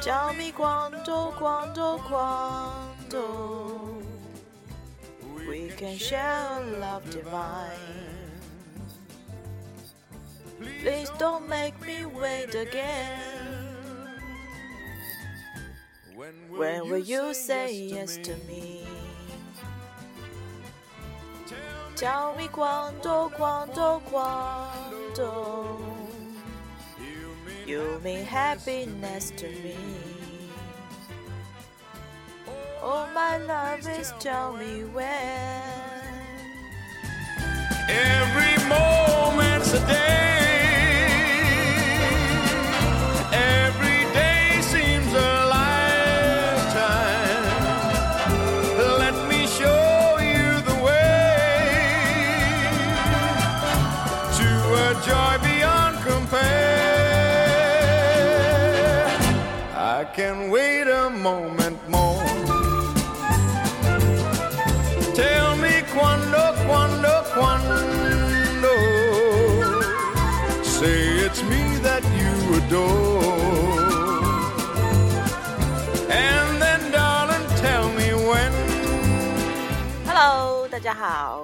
Tell me quando, quando, quando we can share love divine. Please don't make me wait again. When will you say yes to me? Tell me quando, quando, quando You mean happiness to me. Oh, my love is tell me when. Every moment's I can wait a moment more. Tell me quando, quando, quando. Say it's me that you adore. And then, darling, tell me when. Hello，大家好。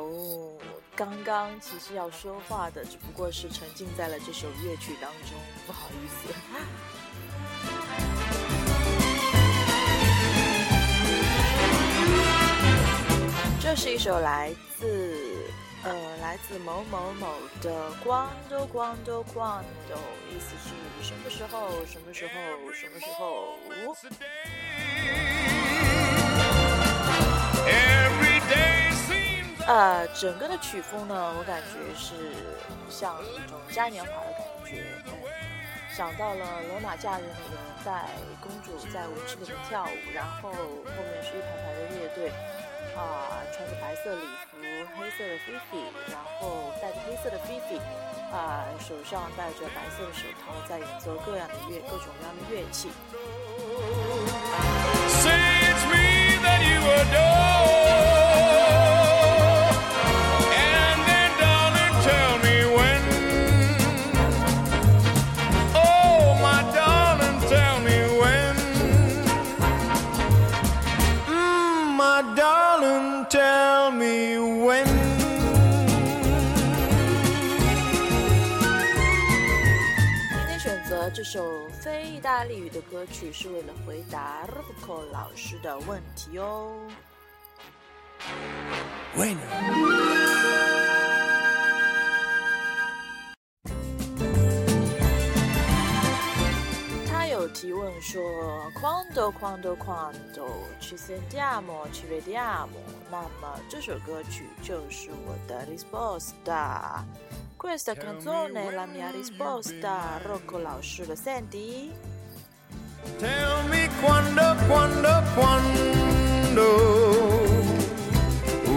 刚刚其实要说话的，只不过是沉浸在了这首乐曲当中，不好意思。是一首来自呃来自某某某的《Quando Quando Quando》，意思是什么时候什么时候什么时候。Every day seems 呃，整个的曲风呢，我感觉是像一种嘉年华的感觉。嗯，想到了罗马假日那个在，公主在舞池里面跳舞，然后后面是一排排的乐队，啊、穿着白色礼服，黑色的菲菲，然后戴着黑色的菲菲，啊，手上戴着白色的手套，在演奏各样的乐各种各样的乐器。这首非意大利语的歌曲，是为了回答 Rocco 老师的问题哦。When? 他有提问说，Quando quando quando ci sentiamo ci vediamo，那么这首歌曲就是我的 risposta。Questa canzone è la mia risposta. Rocco Lauscio, lo senti? Tell me quando, quando, quando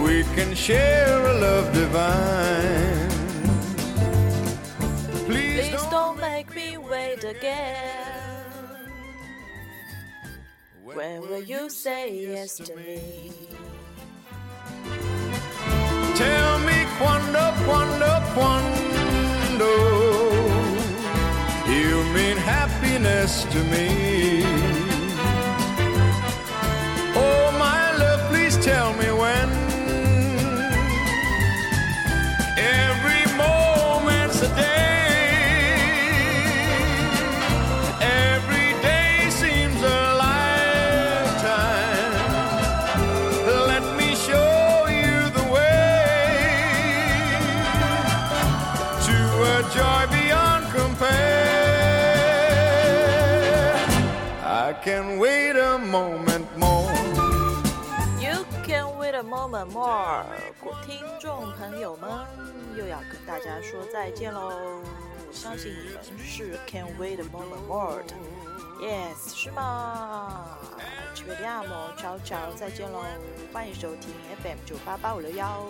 We can share a love divine. Please don't make me wait again. When will you say yes to me? Tell me quando quando, quando you mean happiness to me. A joy beyond compare. I can wait a moment more. You can wait a moment more，听众朋友们又要跟大家说再见喽！我相信你们是 can wait a moment more 的，yes 是吗 c h i v e d i a m o 悄悄再见喽！欢迎收听 FM 九八八五六幺。